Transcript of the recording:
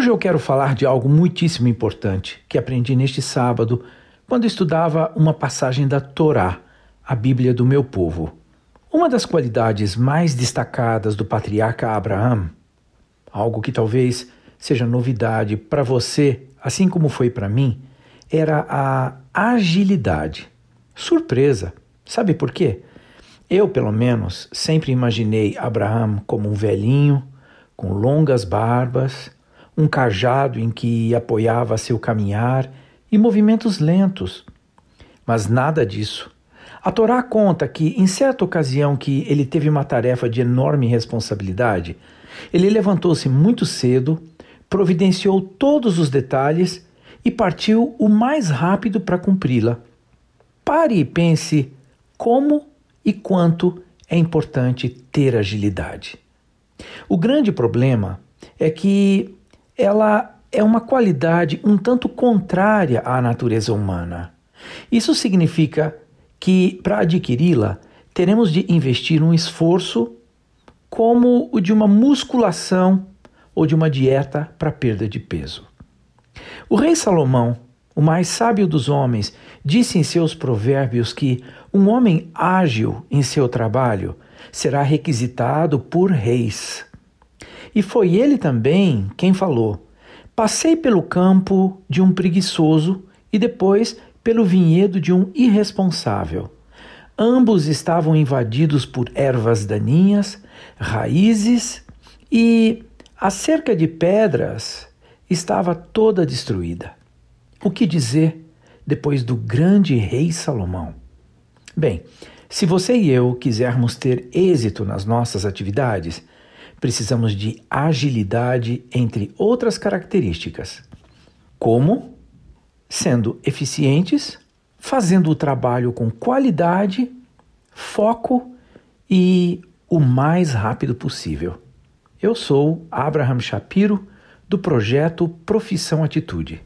Hoje eu quero falar de algo muitíssimo importante que aprendi neste sábado quando estudava uma passagem da Torá, a Bíblia do meu povo. Uma das qualidades mais destacadas do patriarca Abraão, algo que talvez seja novidade para você, assim como foi para mim, era a agilidade. Surpresa! Sabe por quê? Eu, pelo menos, sempre imaginei Abraão como um velhinho, com longas barbas, um cajado em que apoiava seu caminhar e movimentos lentos. Mas nada disso. A Torá conta que, em certa ocasião que ele teve uma tarefa de enorme responsabilidade, ele levantou-se muito cedo, providenciou todos os detalhes e partiu o mais rápido para cumpri-la. Pare e pense como e quanto é importante ter agilidade. O grande problema é que ela é uma qualidade um tanto contrária à natureza humana. Isso significa que, para adquiri-la, teremos de investir um esforço como o de uma musculação ou de uma dieta para perda de peso. O rei Salomão, o mais sábio dos homens, disse em seus provérbios que um homem ágil em seu trabalho será requisitado por reis. E foi ele também quem falou: Passei pelo campo de um preguiçoso e depois pelo vinhedo de um irresponsável. Ambos estavam invadidos por ervas daninhas, raízes e a cerca de pedras estava toda destruída. O que dizer depois do grande rei Salomão? Bem, se você e eu quisermos ter êxito nas nossas atividades, precisamos de agilidade, entre outras características. Como? Sendo eficientes, fazendo o trabalho com qualidade, foco e o mais rápido possível. Eu sou Abraham Shapiro, do projeto Profissão Atitude.